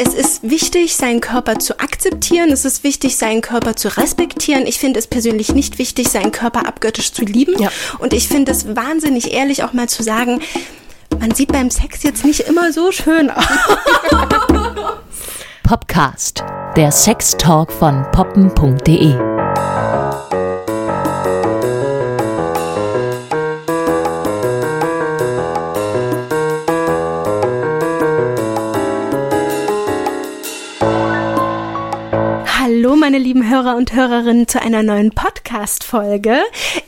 es ist wichtig, seinen Körper zu akzeptieren. Es ist wichtig, seinen Körper zu respektieren. Ich finde es persönlich nicht wichtig, seinen Körper abgöttisch zu lieben. Ja. Und ich finde es wahnsinnig ehrlich, auch mal zu sagen, man sieht beim Sex jetzt nicht immer so schön aus. Popcast, der Sextalk von poppen.de. meine lieben Hörer und Hörerinnen, zu einer neuen Podcast-Folge.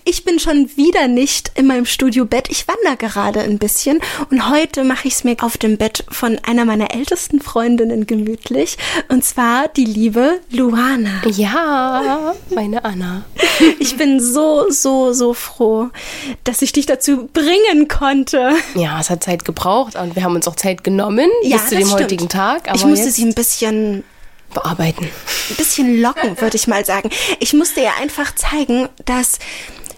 Ich bin schon wieder nicht in meinem Studio-Bett. Ich wandere gerade ein bisschen und heute mache ich es mir auf dem Bett von einer meiner ältesten Freundinnen gemütlich und zwar die liebe Luana. Ja, meine Anna. Ich bin so, so, so froh, dass ich dich dazu bringen konnte. Ja, es hat Zeit gebraucht und wir haben uns auch Zeit genommen Ja, bis zu dem stimmt. heutigen Tag. Ich musste sie ein bisschen bearbeiten. ein bisschen locken, würde ich mal sagen. Ich musste ihr einfach zeigen, dass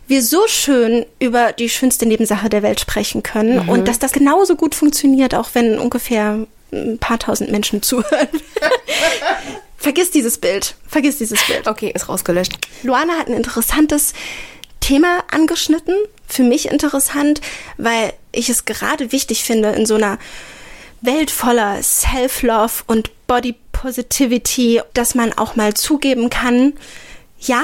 wir so schön über die schönste Nebensache der Welt sprechen können und dass das genauso gut funktioniert, auch wenn ungefähr ein paar tausend Menschen zuhören. Vergiss dieses Bild. Vergiss dieses Bild. Okay, ist rausgelöscht. Luana hat ein interessantes Thema angeschnitten. Für mich interessant, weil ich es gerade wichtig finde, in so einer Welt voller Self-Love und Body Positivity, dass man auch mal zugeben kann, ja,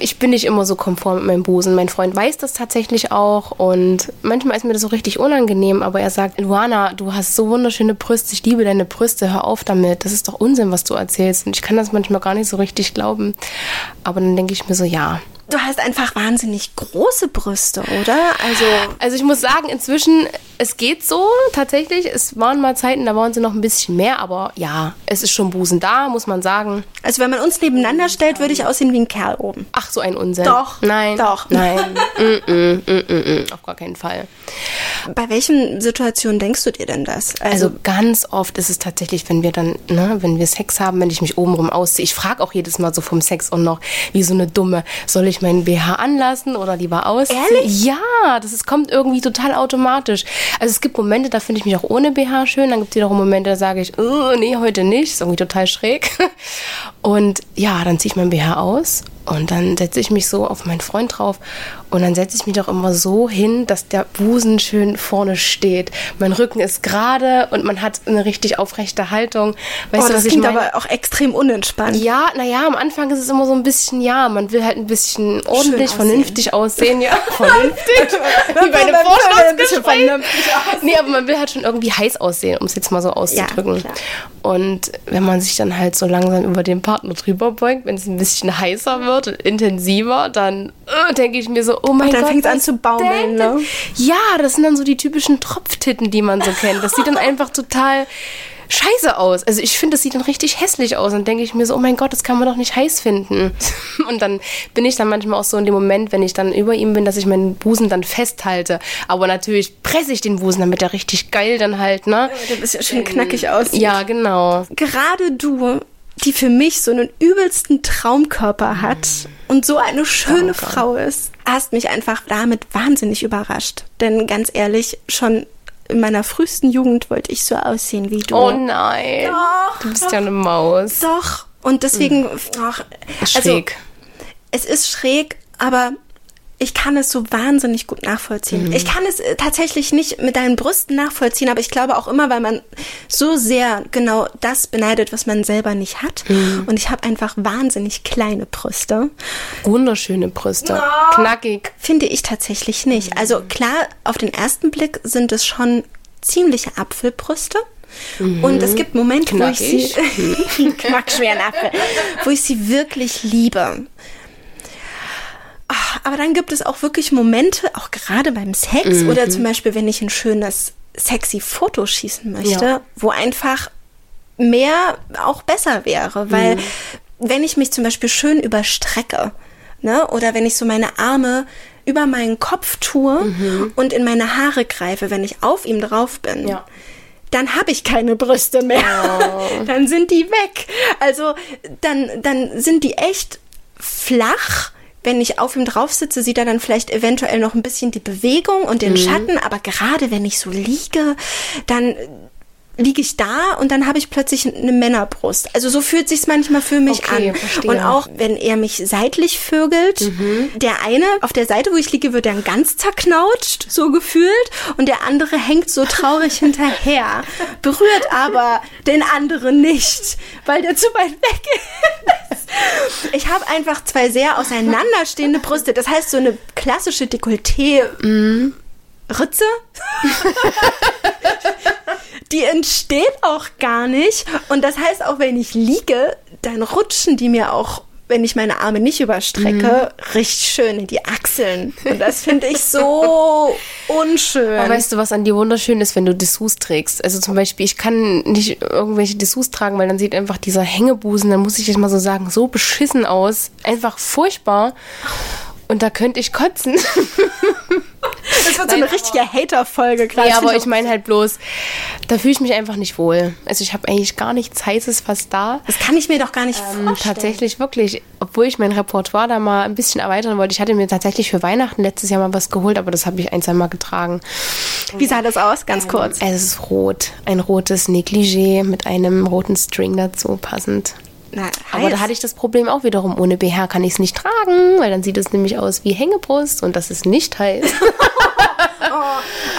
Ich bin nicht immer so konform mit meinem Busen. Mein Freund weiß das tatsächlich auch und manchmal ist mir das so richtig unangenehm, aber er sagt, Luana, du hast so wunderschöne Brüste, ich liebe deine Brüste, hör auf damit. Das ist doch Unsinn, was du erzählst und ich kann das manchmal gar nicht so richtig glauben. Aber dann denke ich mir so, ja, du hast einfach wahnsinnig große Brüste, oder? Also, Also ich muss sagen, inzwischen, es geht so tatsächlich. Es waren mal Zeiten, da waren sie noch ein bisschen mehr, aber ja, es ist schon Busen da, muss man sagen. also wenn man uns nebeneinander stellt, würde ich aussehen wie ein Kerl oben. Ach, so ein Unsinn. Doch. Nein. Doch. Nein. mm, mm, mm, mm, mm, auf gar keinen Fall. Bei welchen Situationen denkst du dir denn das? Also ganz oft ist es tatsächlich, wenn wir dann, ne, wenn wir Sex haben, wenn ich mich obenrum ausziehe. Ich frage auch jedes Mal so vom Sex und noch, wie so eine dumme, soll ich meinen BH anlassen oder lieber ausziehen? Ehrlich? Ja, das ist, kommt irgendwie total automatisch. Also es gibt Momente, da finde ich mich auch ohne BH schön. Dann gibt es wiederum Momente, da sage ich, oh, nee, heute nicht. Ist irgendwie total schräg. Und ja, dann ziehe ich mein BH aus und dann setze ich mich so auf meinen Freund drauf und dann setze ich mich doch immer so hin, dass der Busen schön vorne steht. Mein Rücken ist gerade und man hat eine richtig aufrechte Haltung. Weißt oh, du, das klingt aber auch extrem unentspannt. Ja, naja, am Anfang ist es immer so ein bisschen, ja, man will halt ein bisschen ordentlich, vernünftig aussehen, ja. Vernünftig. Wie bei einem vernünftig Nee, aber man will halt schon irgendwie heiß aussehen, um es jetzt mal so auszudrücken. klar. und wenn man sich dann halt so langsam über den Partner drüber beugt, wenn es ein bisschen heißer wird und intensiver, dann äh, denke ich mir so, oh mein dann Gott. fängt's an zu baumeln, ne? Ja, das sind dann so die typischen Tropftitten, die man so kennt. Das sieht dann einfach total scheiße aus. Also ich finde, das sieht dann richtig hässlich aus. Und denke ich mir so, oh mein Gott, das kann man doch nicht heiß finden. Und dann bin ich dann manchmal auch so in dem Moment, wenn ich dann über ihm bin, dass ich meinen Busen dann festhalte. Aber natürlich presse ich den Busen, damit er richtig geil dann halt, ne? Der ein bisschen schön knackig aussieht. Ja, genau. gerade du, die für mich so einen übelsten Traumkörper hat und so eine schöne Danke. Frau ist, hast mich einfach damit wahnsinnig überrascht. Denn ganz ehrlich, schon in meiner frühesten Jugend wollte ich so aussehen wie du. Oh nein. Doch, du bist doch. ja eine Maus. Doch. Und deswegen, ach, also, Schräg. es ist schräg, aber ich kann es so wahnsinnig gut nachvollziehen. Ich kann es äh, tatsächlich nicht mit deinen Brüsten nachvollziehen, aber ich glaube auch immer, weil man so sehr genau das beneidet, was man selber nicht hat. Und ich habe einfach wahnsinnig kleine Brüste. Wunderschöne Brüste. Knackig. Finde ich tatsächlich nicht. Also klar, auf den ersten Blick sind es schon ziemliche Apfelbrüste. Und es gibt Momente, wo ich sie knackschweren Apfel, wo ich sie wirklich liebe. Ah, Aber dann gibt es auch wirklich Momente, auch gerade beim Sex oder zum Beispiel, wenn ich ein schönes, sexy Foto schießen möchte, Ja. wo einfach mehr auch besser wäre, weil wenn ich mich zum Beispiel schön überstrecke, ne, oder wenn ich so meine Arme über meinen Kopf tue und in meine Haare greife, wenn ich auf ihm drauf bin, Ja. dann habe ich keine Brüste mehr. dann sind die weg. Also dann, dann sind die echt flach. Wenn ich auf ihm drauf sitze, sieht er dann vielleicht eventuell noch ein bisschen die Bewegung und den Schatten, aber gerade wenn ich so liege, dann liege ich da und dann habe ich plötzlich eine Männerbrust. Also so fühlt sich's manchmal für mich Okay, an. verstehe. Und auch wenn er mich seitlich vögelt, Mhm. der eine auf der Seite, wo ich liege, wird dann ganz zerknautscht, so gefühlt, und der andere hängt so traurig hinterher, berührt aber den anderen nicht, weil der zu weit weg ist. Ich habe einfach zwei sehr auseinanderstehende Brüste. Das heißt, so eine klassische Dekolleté. Ritze? die entsteht auch gar nicht. Und das heißt, auch wenn ich liege, dann rutschen die mir auch, wenn ich meine Arme nicht überstrecke, richtig schön in die Achseln. Und das finde ich so unschön. Aber weißt du, was an dir wunderschön ist, wenn du Dessous trägst? Also zum Beispiel, ich kann nicht irgendwelche Dessous tragen, weil dann sieht einfach dieser Hängebusen, dann muss ich jetzt mal so sagen, so beschissen aus. Einfach furchtbar. Und da könnte ich kotzen. das wird so eine richtige Hater-Folge gerade. Ja, aber ich meine halt bloß, da fühle ich mich einfach nicht wohl. Also ich habe eigentlich gar nichts Heißes fast da. Das kann ich mir doch gar nicht Ähm, vorstellen. tatsächlich wirklich, obwohl ich mein Repertoire da mal ein bisschen erweitern wollte. Ich hatte mir tatsächlich für Weihnachten letztes Jahr mal was geholt, aber das habe ich ein, zwei Mal getragen. Wie sah das aus? Ganz kurz. Es ist rot. Ein rotes Negligé mit einem roten String dazu passend. Na, Aber da hatte ich das Problem auch wiederum. Ohne BH kann ich es nicht tragen, weil dann sieht es nämlich aus wie Hängebrust und das ist nicht heiß.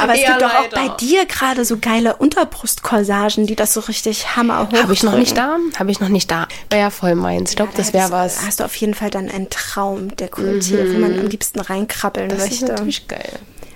Aber es Ja, gibt doch auch bei dir gerade so geile Unterbrustkorsagen, die das so richtig hammerhoch Habe ich noch nicht da? Habe ich noch nicht da. Wäre ja voll meins. Ich glaube, das wäre was. Hast du auf jeden Fall dann einen Traum der Kultur, wo man am liebsten reinkrabbeln Das ist möchte. natürlich geil.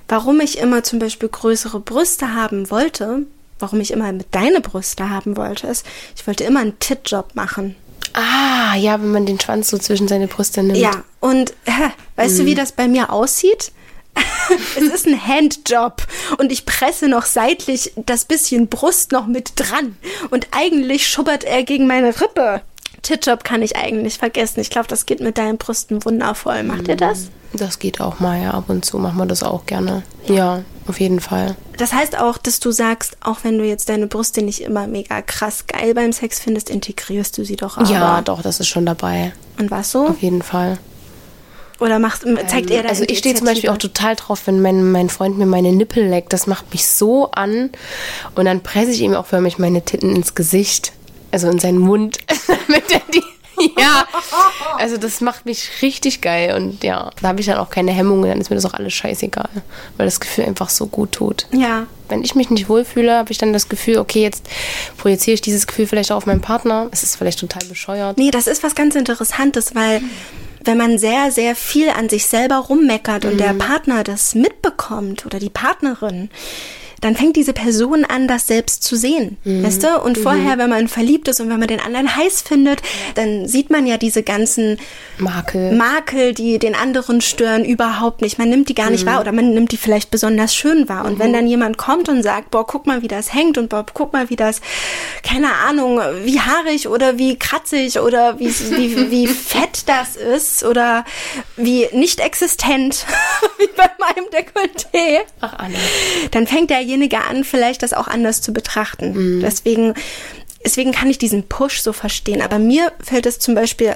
Warum ich immer zum Beispiel größere Brüste haben wollte, warum ich immer mit deine Brüste haben wollte, ist, ich wollte immer einen Titjob machen. Ah, ja, wenn man den Schwanz so zwischen seine Brüste nimmt. Ja, und äh, weißt Mhm. du, wie das bei mir aussieht? es ist ein Handjob und ich presse noch seitlich das bisschen Brust noch mit dran und eigentlich schubbert er gegen meine Rippe. Titjob kann ich eigentlich vergessen. Ich glaube, das geht mit deinen Brüsten wundervoll. Macht ihr das? Das geht auch mal, ja. Ab und zu machen wir das auch gerne. Ja, auf jeden Fall. Das heißt auch, dass du sagst, auch wenn du jetzt deine Brüste nicht immer mega krass geil beim Sex findest, integrierst du sie doch aber. Ja, doch, das ist schon dabei. Und was so? Auf jeden Fall. Oder macht, zeigt er da Also ich stehe zum Beispiel auch total drauf, wenn mein, mein Freund mir meine Nippel leckt. Das macht mich so an. Und dann presse ich ihm auch förmlich meine Titten ins Gesicht. Also in seinen Mund. Damit er die. Ja, also das macht mich richtig geil und ja, da habe ich dann auch keine Hemmungen, dann ist mir das auch alles scheißegal, weil das Gefühl einfach so gut tut. Ja. Wenn ich mich nicht wohlfühle, habe ich dann das Gefühl, okay, jetzt projiziere ich dieses Gefühl vielleicht auch auf meinen Partner. Es ist vielleicht total bescheuert. Nee, das ist was ganz Interessantes, weil wenn man sehr, sehr viel an sich selber rummeckert und der Partner das mitbekommt oder die Partnerin, dann fängt diese Person an, das selbst zu sehen. Weißt du? Und vorher, wenn man verliebt ist und wenn man den anderen heiß findet, dann sieht man ja diese ganzen Makel. Makel, die den anderen stören, überhaupt nicht. Man nimmt die gar nicht wahr oder man nimmt die vielleicht besonders schön wahr. Und wenn dann jemand kommt und sagt, boah, guck mal, wie das hängt und boah, guck mal, wie das, keine Ahnung, wie haarig oder wie kratzig oder wie, wie, wie fett das ist oder wie nicht existent, wie bei meinem Dekolleté Ach, Anne. dann fängt derjenige an, vielleicht das auch anders zu betrachten. Deswegen, deswegen kann ich diesen Push so verstehen. Aber mir fällt es zum Beispiel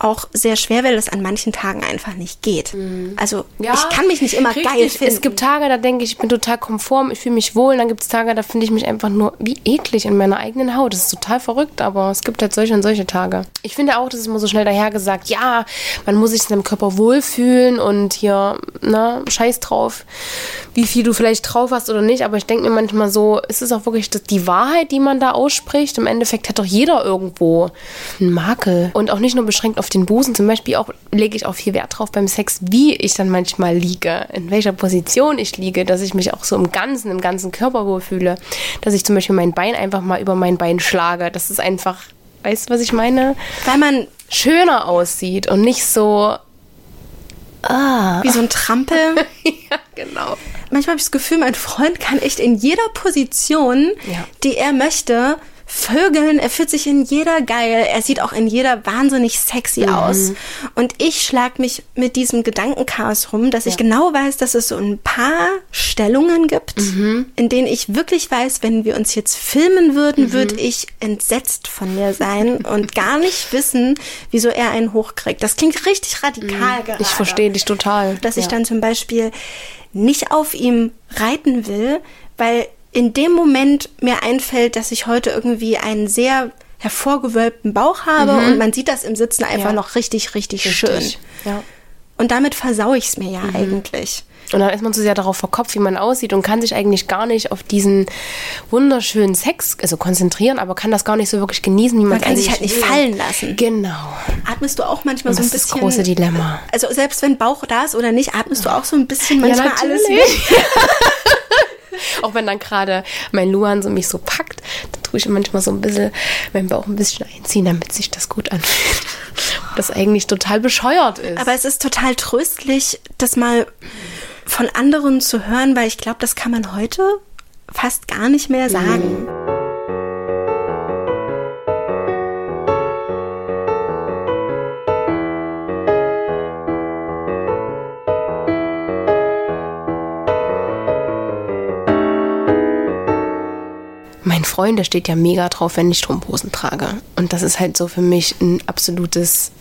auch sehr schwer, weil es an manchen Tagen einfach nicht geht. Also ich kann mich nicht immer richtig. geil finden. Es gibt Tage, da denke ich, ich bin total konform, ich fühle mich wohl. Und dann gibt es Tage, da finde ich mich einfach nur wie eklig in meiner eigenen Haut. Das ist total verrückt, aber es gibt halt solche und solche Tage. Ich finde auch, das ist immer so schnell dahergesagt, ja, man muss sich in seinem Körper wohlfühlen und hier, na, scheiß drauf, wie viel du vielleicht drauf hast oder nicht. Aber ich denke mir manchmal so, ist es auch wirklich das, die Wahrheit, die man da ausspricht? Im Endeffekt hat doch jeder irgendwo einen Makel. Und auch nicht nur beschränkt auf den Busen. Zum Beispiel auch lege ich auch viel Wert drauf beim Sex, wie ich dann manchmal liege, in welcher Position ich liege, dass ich mich auch so im Ganzen, im ganzen Körper wohlfühle. Dass ich zum Beispiel mein Bein einfach mal über mein Bein schlage. Das ist einfach, weißt du, was ich meine? weil man Schöner aussieht und nicht so. Ah. wie so ein Trampel. ja, genau. Manchmal habe ich das Gefühl, mein Freund kann echt in jeder Position, Ja. die er möchte, vögeln. Er fühlt sich in jeder geil. Er sieht auch in jeder wahnsinnig sexy Mhm. aus. Und ich schlag mich mit diesem Gedankenchaos rum, dass ich genau weiß, dass es so ein paar Stellungen gibt, Mhm. in denen ich wirklich weiß, wenn wir uns jetzt filmen würden, Mhm. würde ich entsetzt von mir sein und gar nicht wissen, wieso er einen hochkriegt. Das klingt richtig radikal gerade Mhm. Ich verstehe dich total. dass ich Ja. dann zum Beispiel nicht auf ihm reiten will, weil in dem Moment mir einfällt, dass ich heute irgendwie einen sehr hervorgewölbten Bauch habe und man sieht das im Sitzen einfach Ja. noch richtig, richtig, schön. Richtig. Ja. Und damit versau ich es mir ja eigentlich. Und dann ist man so sehr darauf verkopft, wie man aussieht und kann sich eigentlich gar nicht auf diesen wunderschönen Sex also konzentrieren, aber kann das gar nicht so wirklich genießen, wie man, Man kann sich halt nicht will. fallen lassen. Genau. Atmest du auch manchmal so Das ein ist das bisschen. große Dilemma. Also selbst wenn Bauch da ist oder nicht, atmest du auch so ein bisschen manchmal ja, alles weg. Auch wenn dann gerade mein Luan so mich so packt, dann tue ich manchmal so ein bisschen meinen Bauch ein bisschen einziehen, damit sich das gut anfühlt. Das eigentlich total bescheuert ist. Aber es ist total tröstlich, das mal von anderen zu hören, weil ich glaube, das kann man heute fast gar nicht mehr sagen. mein Freund, der steht ja mega drauf, wenn ich Strumpfhosen trage. Und das ist halt so für mich ein absolutes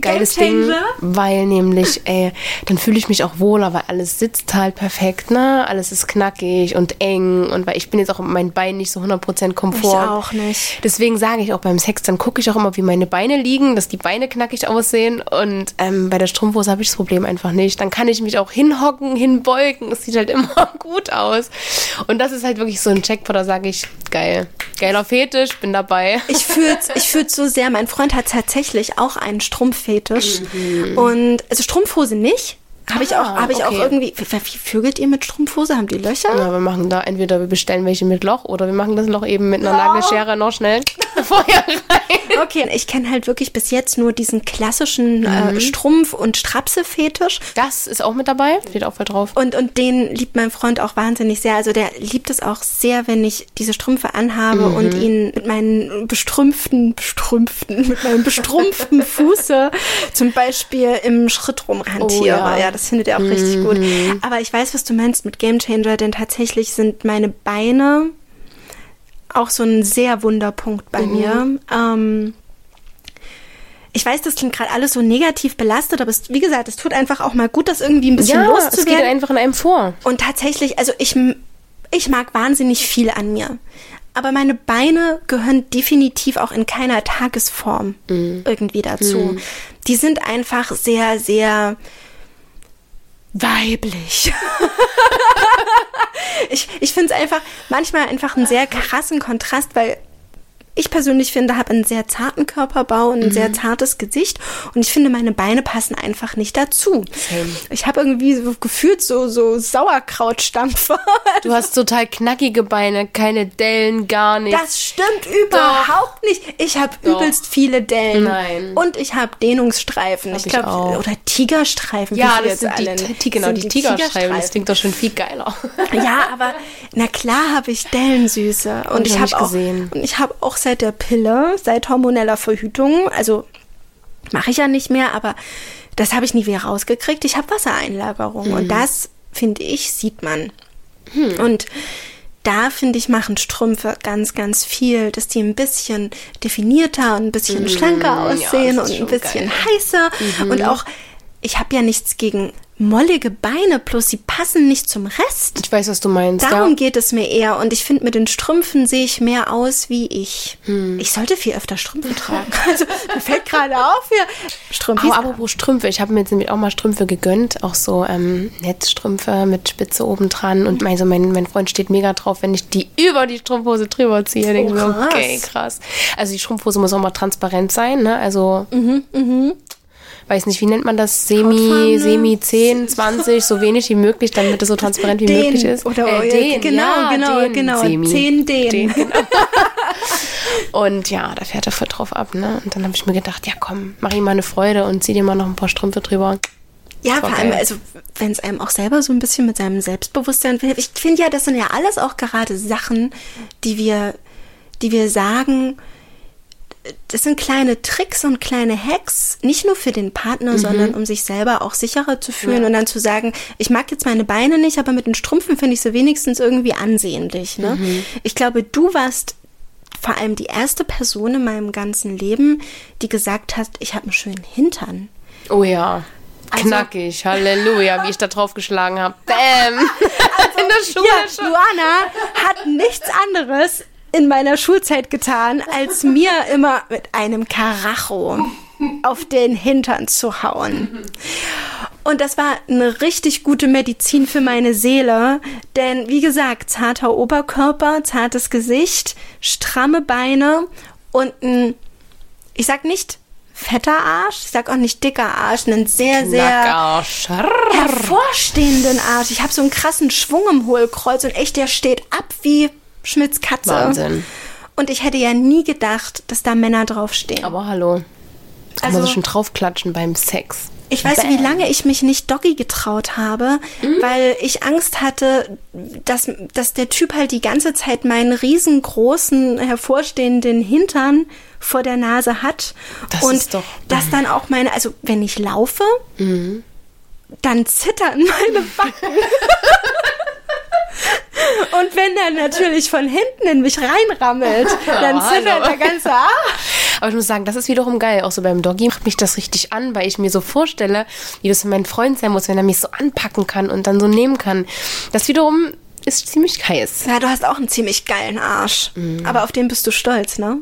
geiles Ding, weil nämlich, ey, dann fühle ich mich auch wohler, weil alles sitzt halt perfekt, ne? Alles ist knackig und eng und weil ich bin jetzt auch mit meinen Beinen nicht so 100% Komfort. Ich auch nicht. Deswegen sage ich auch beim Sex, dann gucke ich auch immer, wie meine Beine liegen, dass die Beine knackig aussehen. Und ähm, bei der Strumpfhose habe ich das Problem einfach nicht. Dann kann ich mich auch hinhocken, hinbeugen. Es sieht halt immer gut aus. Und das ist halt wirklich so ein Checkpot, da sage ich, geil. Geiler Fetisch, bin dabei. Ich fühl's, ich fühl's so sehr. Mein Freund hat tatsächlich auch einen Strumpffetisch. Und also Strumpfhose nicht. Habe ich auch, Ah, habe ich auch okay. irgendwie. Wie, vögelt ihr mit Strumpfhose? Haben die Löcher? Ja, wir machen da entweder wir bestellen welche mit Loch oder wir machen das Loch eben mit einer Nagelschere noch schnell vorher rein. Okay, ich kenne halt wirklich bis jetzt nur diesen klassischen Mhm. äh, Strumpf- und Strapse-Fetisch. Das ist auch mit dabei, steht auch voll drauf. Und, und den liebt mein Freund auch wahnsinnig sehr. Also der liebt es auch sehr, wenn ich diese Strümpfe anhabe Mhm. und ihn mit meinen bestrümpften, bestrümpften, mit meinem bestrumpften Fuße zum Beispiel im Schritt rumhantiere. Oh ja. Ja, das findet er auch richtig gut. Aber ich weiß, was du meinst mit Game Changer, denn tatsächlich sind meine Beine auch so ein sehr Wunderpunkt bei Mhm. mir. Ähm, ich weiß, das klingt gerade alles so negativ belastet, aber es, wie gesagt, es tut einfach auch mal gut, das irgendwie ein bisschen Ja, es geht loszuwerden. einfach in einem vor. Und tatsächlich, also ich, ich mag wahnsinnig viel an mir. Aber meine Beine gehören definitiv auch in keiner Tagesform irgendwie dazu. Die sind einfach sehr, sehr weiblich. ich ich finde es einfach manchmal einfach einen sehr krassen Kontrast, weil ich persönlich finde, habe einen sehr zarten Körperbau und ein sehr zartes Gesicht und ich finde, meine Beine passen einfach nicht dazu. Same. Ich habe irgendwie so gefühlt so, so Sauerkrautstampfer. Du hast total knackige Beine, keine Dellen, gar nichts. Das stimmt überhaupt nicht. Ich habe Doch. übelst viele Dellen. Nein. Und ich habe Dehnungsstreifen. Hab ich glaube, oder Tigerstreifen. ja, das jetzt sind die, alle Ti- genau, sind die Tigerstreifen. Das klingt doch schon viel geiler. Ja, aber na klar habe ich Dellensüße. Und Hab ich habe auch, und ich habe auch seit der Pille, seit hormoneller Verhütung, also mache ich ja nicht mehr, aber das habe ich nie wieder rausgekriegt. Ich habe Wassereinlagerung Mhm. und das, finde ich, sieht man. Hm. Und da, finde ich, machen Strümpfe ganz, ganz viel, dass die ein bisschen definierter und ein bisschen schlanker Mhm. ja, aussehen das und ein bisschen geil. heißer. Und auch, ich habe ja nichts gegen mollige Beine, bloß sie passen nicht zum Rest. Ich weiß, was du meinst. Darum ja. geht es mir eher. Und ich finde, mit den Strümpfen sehe ich mehr aus wie ich. Hm. Ich sollte viel öfter Strümpfe tragen. Also, mir fällt gerade auf hier. Strümpfe. Aber apropos Strümpfe, ich habe mir jetzt nämlich auch mal Strümpfe gegönnt, auch so ähm, Netzstrümpfe mit Spitze oben dran. Und also mein, mein Freund steht mega drauf, wenn ich die über die Strumpfhose drüber ziehe. Mir, krass. okay, krass. Also die Strumpfhose muss auch mal transparent sein, ne? Also weiß nicht, wie nennt man das? Semi? Semi 10, 20, so wenig wie möglich, damit es so transparent wie Den möglich ist. oder äh, den, genau, ja, genau, den, genau. Semi. Zehn den. Den, genau. Und ja, da fährt er voll drauf ab, ne? Und dann habe ich mir gedacht, ja komm, mach ihm mal eine Freude und zieh dir mal noch ein paar Strümpfe drüber. Ja, vor allem, also wenn es einem auch selber so ein bisschen mit seinem Selbstbewusstsein hilft. Ich finde ja, das sind ja alles auch gerade Sachen, die wir, die wir sagen, das sind kleine Tricks und kleine Hacks, nicht nur für den Partner, sondern um sich selber auch sicherer zu fühlen und dann zu sagen, ich mag jetzt meine Beine nicht, aber mit den Strümpfen finde ich sie wenigstens irgendwie ansehnlich. Ne? Ich glaube, du warst vor allem die erste Person in meinem ganzen Leben, die gesagt hat, ich habe einen schönen Hintern. Oh ja. Knackig, Halleluja, wie ich da drauf geschlagen habe. Bäm! In der Schule Ja, schon. Luana hat nichts anderes in meiner Schulzeit getan, als mir immer mit einem Karacho auf den Hintern zu hauen. Und das war eine richtig gute Medizin für meine Seele, denn wie gesagt, zarter Oberkörper, zartes Gesicht, stramme Beine und ein, ich sag nicht fetter Arsch, ich sag auch nicht dicker Arsch, einen sehr, sehr hervorstehenden Arsch. Ich habe so einen krassen Schwung im Hohlkreuz und echt, der steht ab wie Schmidts Katze. Wahnsinn. Und ich hätte ja nie gedacht, dass da Männer draufstehen. Aber hallo. Da kann man Also- sich schon draufklatschen beim Sex. Ich weiß, wie lange ich mich nicht Doggy getraut habe, weil ich Angst hatte, dass, dass der Typ halt die ganze Zeit meinen riesengroßen, hervorstehenden Hintern vor der Nase hat. Das und ist doch- dass dann auch meine, also wenn ich laufe, dann zittern meine Backen. Und wenn er natürlich von hinten in mich reinrammelt, dann zittert der ganze Arsch. Aber ich muss sagen, das ist wiederum geil. Auch so beim Doggy macht mich das richtig an, weil ich mir so vorstelle, wie das für meinen Freund sein muss, wenn er mich so anpacken kann und dann so nehmen kann. Das wiederum ist ziemlich heiß. Ja, du hast auch einen ziemlich geilen Arsch. Aber auf den bist du stolz, ne?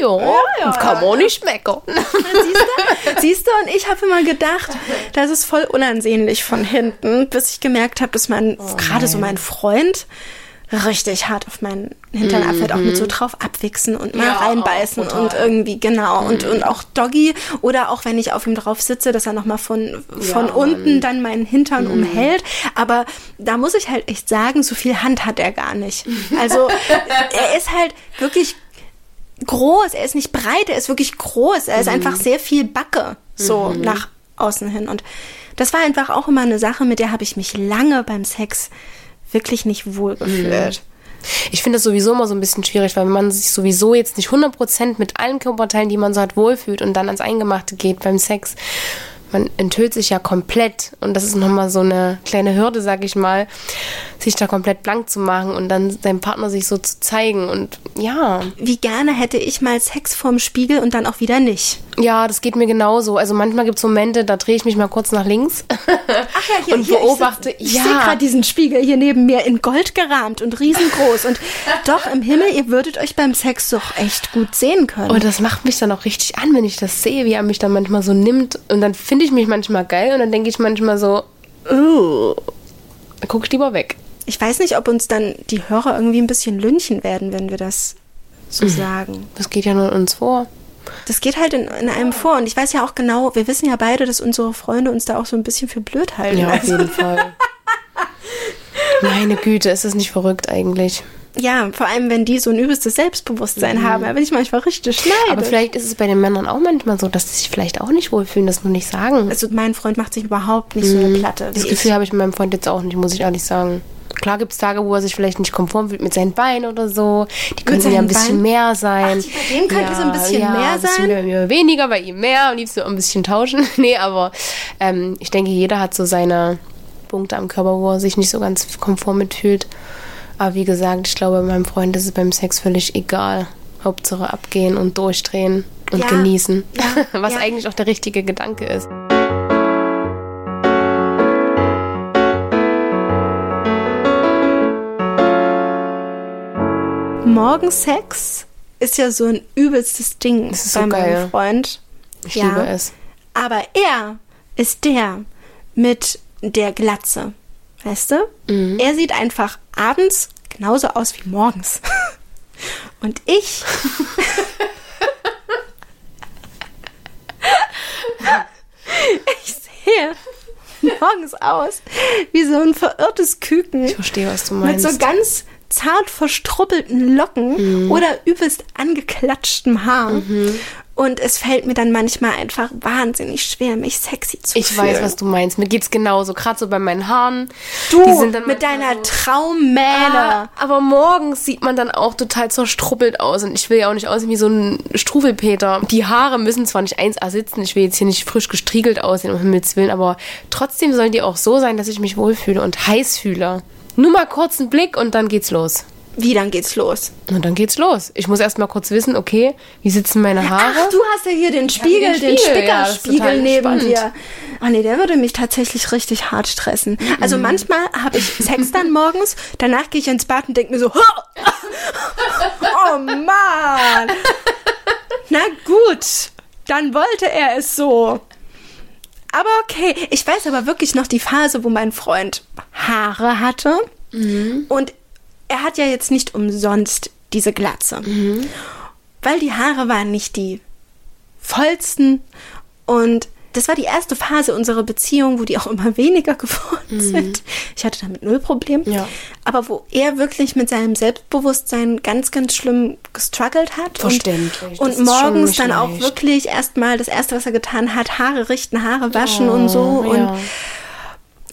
Ja, ja, kann man nicht meckern. Siehst du? Siehst du? Und ich habe immer gedacht, das ist voll unansehnlich von hinten, bis ich gemerkt habe, dass mein, gerade so mein Freund richtig hart auf meinen Hintern abfällt, auch mit so drauf abwichsen und mal Ja, reinbeißen und irgendwie, genau. Und, und auch Doggy oder auch wenn ich auf ihm drauf sitze, dass er nochmal von, von Ja, unten dann meinen Hintern umhält. Aber da muss ich halt echt sagen, so viel Hand hat er gar nicht. Also er ist halt wirklich groß, er ist nicht breit, er ist wirklich groß, er ist einfach sehr viel Backe, so nach außen hin. Und das war einfach auch immer eine Sache, mit der habe ich mich lange beim Sex wirklich nicht wohl gefühlt. Ich finde das sowieso immer so ein bisschen schwierig, weil wenn man sich sowieso jetzt nicht 100% mit allen Körperteilen, die man so hat, wohlfühlt und dann ans Eingemachte geht beim Sex, man enthüllt sich ja komplett und das ist nochmal so eine kleine Hürde, sag ich mal, sich da komplett blank zu machen und dann seinem Partner sich so zu zeigen und ja, Wie gerne hätte ich mal Sex vorm Spiegel und dann auch wieder nicht. ja, das geht mir genauso. Also manchmal gibt es Momente, da drehe ich mich mal kurz nach links Ach ja, hier, und hier, beobachte, Ich, ich ja. sehe gerade diesen Spiegel hier neben mir in Gold gerahmt und riesengroß. Und doch im Himmel, ihr würdet euch beim Sex doch echt gut sehen können. Und das macht mich dann auch richtig an, wenn ich das sehe, wie er mich dann manchmal so nimmt. Und dann finde ich mich manchmal geil und dann denke ich manchmal so, oh, dann gucke ich lieber weg. ich weiß nicht, ob uns dann die Hörer irgendwie ein bisschen lünchen werden, wenn wir das so Mhm. sagen. Das geht ja nur in uns vor. Das geht halt in, in einem vor. Und ich weiß ja auch genau, wir wissen ja beide, dass unsere Freunde uns da auch so ein bisschen für blöd halten. Ja, auf jeden Fall. Meine Güte, ist das nicht verrückt eigentlich? Ja, vor allem, wenn die so ein übelstes Selbstbewusstsein haben. Da bin ich manchmal richtig. Mhm. Aber vielleicht ist es bei den Männern auch manchmal so, dass sie sich vielleicht auch nicht wohlfühlen, das nur nicht sagen. also mein Freund macht sich überhaupt nicht so eine Platte. Mhm. Das wie Gefühl habe ich mit meinem Freund jetzt auch nicht, muss ich ehrlich sagen. Klar gibt es Tage, wo er sich vielleicht nicht konform fühlt mit seinen Beinen oder so. Die könnten ja ein bisschen Beinen? mehr sein. Ach, die- bei dem könnte es ein bisschen ja, mehr ein bisschen sein? Bei mir weniger, bei ihm mehr. Am liebsten ein bisschen tauschen. nee, aber ähm, ich denke, jeder hat so seine Punkte am Körper, wo er sich nicht so ganz konform mitfühlt. Aber wie gesagt, ich glaube, meinem Freund ist es beim Sex völlig egal. Hauptsache abgehen und durchdrehen und Ja, genießen. ja, Was ja. eigentlich auch der richtige Gedanke ist. Morgensex ist ja so ein übelstes Ding Das ist bei so meinem geil. Freund. Ich liebe es. Aber er ist der mit der Glatze. Weißt du? Mhm. Er sieht einfach abends genauso aus wie morgens. Und ich. ich sehe morgens aus wie so ein verirrtes Küken. Ich verstehe, was du Mit meinst. Mhm. so ganz zart verstruppelten Locken oder übelst angeklatschtem Haar. Mhm. Und es fällt mir dann manchmal einfach wahnsinnig schwer, mich sexy zu Ich fühlen. weiß, was du meinst. Mir geht's genauso. Gerade so bei meinen Haaren. Du mit deiner so- Traummähne. Ah, aber morgens sieht man dann auch total zerstruppelt aus. Und ich will ja auch nicht aussehen wie so ein Struwelpeter. Die Haare müssen zwar nicht 1A sitzen. Ich will jetzt hier nicht frisch gestriegelt aussehen, um Himmels Willen. Aber trotzdem sollen die auch so sein, dass ich mich wohlfühle und heiß fühle. Nur mal kurz einen Blick und dann geht's los. Wie, dann geht's los? Und dann geht's los. Ich muss erst mal kurz wissen, okay, wie sitzen meine Haare? Ach, du hast ja hier den Spiegel, den den, Spiegel, ja, neben spannend. dir. Oh nee, der würde mich tatsächlich richtig hart stressen. Also Mhm. manchmal habe ich Sex dann morgens, danach gehe ich ins Bad und denke mir so, oh Mann. Na gut, dann wollte er es so. Aber okay, ich weiß aber wirklich noch die Phase, wo mein Freund Haare hatte. Und er hat ja jetzt nicht umsonst diese Glatze. Weil die Haare waren nicht die vollsten. Und das war die erste Phase unserer Beziehung, wo die auch immer weniger geworden sind. Ich hatte damit null Problem. Ja. Aber wo er wirklich mit seinem Selbstbewusstsein ganz, ganz schlimm gestruggelt hat. Verständlich. Und, und morgens dann auch leicht. wirklich erstmal das erste, was er getan hat, Haare richten, Haare waschen und so. Oh, Und ja.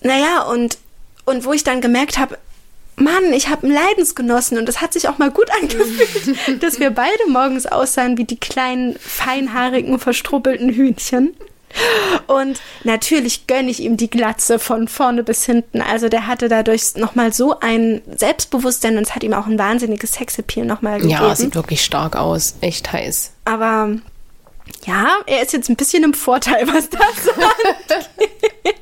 naja, und, und wo ich dann gemerkt habe, Mann, ich habe einen Leidensgenossen und das hat sich auch mal gut angefühlt, dass wir beide morgens aussahen wie die kleinen, feinhaarigen, verstrubbelten Hühnchen. Und natürlich gönne ich ihm die Glatze von vorne bis hinten. Also der hatte dadurch nochmal so ein Selbstbewusstsein und es hat ihm auch ein wahnsinniges Sexappeal nochmal gegeben. Ja, sieht wirklich stark aus. Echt heiß. Aber ja, er ist jetzt ein bisschen im Vorteil, was das angeht.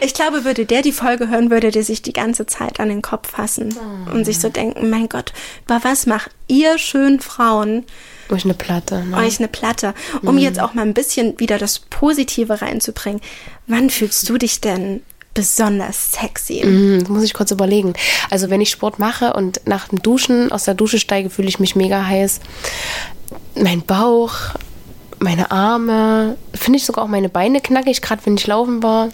Ich glaube, würde der die Folge hören, würde der sich die ganze Zeit an den Kopf fassen und sich so denken, mein Gott, über was macht ihr schön Frauen Durch eine Platte. Ne? euch eine Platte? Um jetzt auch mal ein bisschen wieder das Positive reinzubringen. Wann fühlst du dich denn besonders sexy? Hm, das muss ich kurz überlegen. Also wenn ich Sport mache und nach dem Duschen aus der Dusche steige, fühle ich mich mega heiß. Mein Bauch, meine Arme, finde ich sogar auch meine Beine knackig, gerade wenn ich laufen war.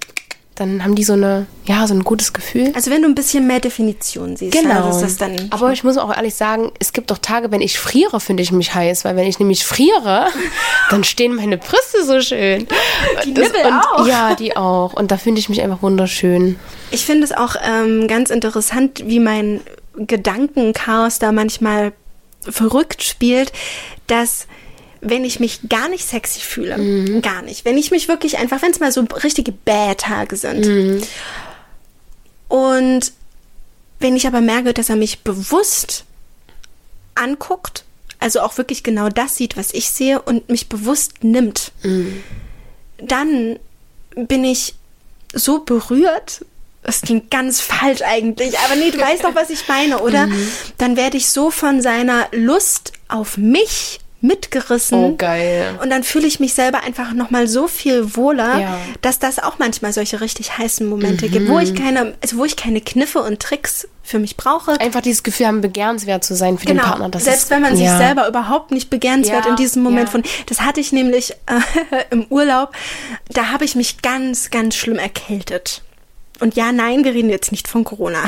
Dann haben die so eine, ja, so ein gutes Gefühl. Also wenn du ein bisschen mehr Definition siehst, Genau. also ist das dann Aber ich muss auch ehrlich sagen, es gibt doch Tage, wenn ich friere, finde ich mich heiß, weil wenn ich nämlich friere, dann stehen meine Brüste so schön. Die Das- Nippel und, auch. Ja, die auch. Und da finde ich mich einfach wunderschön. Ich finde es auch ähm, ganz interessant, wie mein Gedankenchaos da manchmal verrückt spielt, dass wenn ich mich gar nicht sexy fühle, gar nicht, wenn ich mich wirklich einfach, wenn es mal so richtige Bad-Tage sind. Und wenn ich aber merke, dass er mich bewusst anguckt, also auch wirklich genau das sieht, was ich sehe und mich bewusst nimmt, dann bin ich so berührt. Das klingt ganz falsch eigentlich, aber nee, du weißt doch, was ich meine, oder? Dann werde ich so von seiner Lust auf mich mitgerissen. Oh, geil. Und dann fühle ich mich selber einfach nochmal so viel wohler, Ja. dass das auch manchmal solche richtig heißen Momente gibt, wo ich keine, also wo ich keine Kniffe und Tricks für mich brauche. Einfach dieses Gefühl haben, begehrenswert zu sein für den Partner. Das Genau. Selbst ist, wenn man sich ja. selber überhaupt nicht begehrenswert Ja, in diesem Moment ja. von. Das hatte ich nämlich äh, im Urlaub. Da habe ich mich ganz, ganz schlimm erkältet. Und ja, nein, wir reden jetzt nicht von Corona.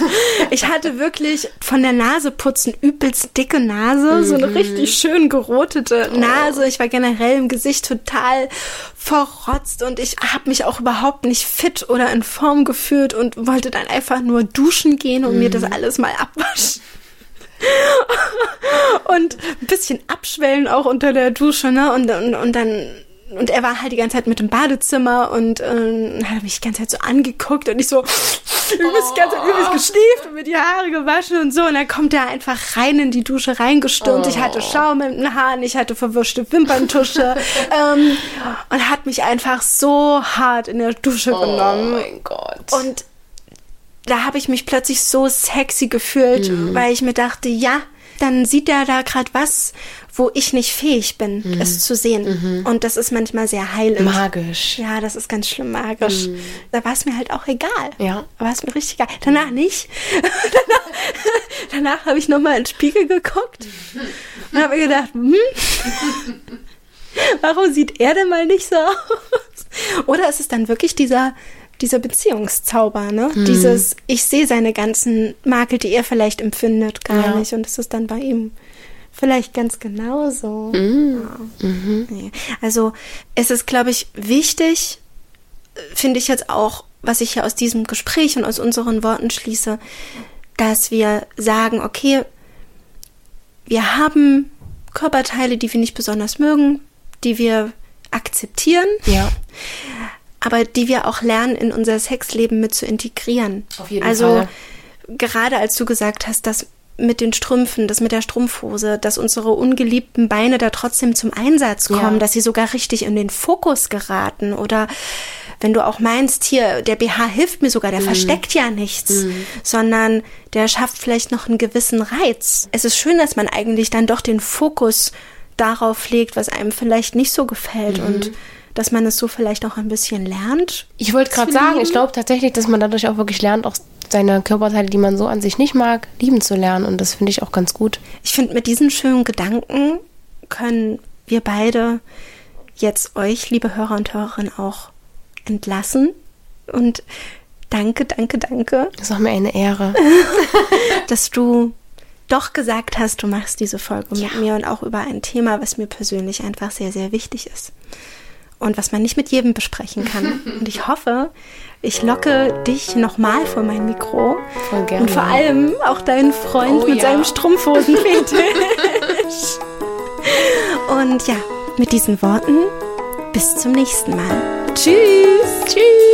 ich hatte wirklich von der Nase putzen übelst dicke Nase, so Mhm. eine richtig schön gerotete Oh. Nase. Ich war generell im Gesicht total verrotzt und ich habe mich auch überhaupt nicht fit oder in Form gefühlt und wollte dann einfach nur duschen gehen und mir das Mhm. alles mal abwaschen und ein bisschen abschwellen auch unter der Dusche, ne? Und, und, und dann. Und er war halt die ganze Zeit mit im Badezimmer und ähm, hat mich die ganze Zeit so angeguckt und ich so übelst, ganze Zeit übelst geschlieft und mir die Haare gewaschen und so. Und dann kommt er einfach rein in die Dusche reingestürmt. Ich hatte Schaum in den Haaren, ich hatte verwischte Wimperntusche ähm, und hat mich einfach so hart in der Dusche Oh genommen. mein Gott. Und da habe ich mich plötzlich so sexy gefühlt, Mhm. weil ich mir dachte, ja, dann sieht er da gerade was, wo ich nicht fähig bin, Mhm. es zu sehen. Und das ist manchmal sehr heilend. Magisch. Ja, das ist ganz schlimm magisch. Da war es mir halt auch egal. Ja. Da war es mir richtig egal. Danach nicht. danach danach habe ich nochmal in den Spiegel geguckt und habe gedacht, hm, warum sieht er denn mal nicht so aus? Oder ist es dann wirklich dieser, dieser Beziehungszauber, ne? Hm. Dieses, ich sehe seine ganzen Makel, die er vielleicht empfindet, gar Ja. nicht. Und es ist dann bei ihm vielleicht ganz genauso. Hm. Ja. Nee. Also es ist, glaube ich, wichtig, finde ich jetzt auch, was ich hier aus diesem Gespräch und aus unseren Worten schließe, dass wir sagen, okay, wir haben Körperteile, die wir nicht besonders mögen, die wir akzeptieren, Ja. Aber die wir auch lernen, in unser Sexleben mit zu integrieren. Auf jeden also, Fall. gerade als du gesagt hast, dass mit den Strümpfen, das mit der Strumpfhose, dass unsere ungeliebten Beine da trotzdem zum Einsatz kommen, Ja. dass sie sogar richtig in den Fokus geraten oder wenn du auch meinst, hier, der BH hilft mir sogar, der versteckt ja nichts, sondern der schafft vielleicht noch einen gewissen Reiz. Es ist schön, dass man eigentlich dann doch den Fokus darauf legt, was einem vielleicht nicht so gefällt und dass man es so vielleicht auch ein bisschen lernt. Ich wollte gerade sagen, lieben. ich glaube tatsächlich, dass man dadurch auch wirklich lernt, auch seine Körperteile, die man so an sich nicht mag, lieben zu lernen. Und das finde ich auch ganz gut. Ich finde, mit diesen schönen Gedanken können wir beide jetzt euch, liebe Hörer und Hörerinnen, auch entlassen. Und danke, danke, danke, Das ist auch mir eine Ehre. dass du doch gesagt hast, du machst diese Folge mit mir und auch über ein Thema, was mir persönlich einfach sehr, sehr wichtig ist. Und was man nicht mit jedem besprechen kann. Und ich hoffe, ich locke dich nochmal vor mein Mikro. Voll gerne. Und vor allem auch deinen Freund Oh mit ja. seinem Strumpfhosenfetisch. Und ja, mit diesen Worten, bis zum nächsten Mal. Tschüss. Tschüss.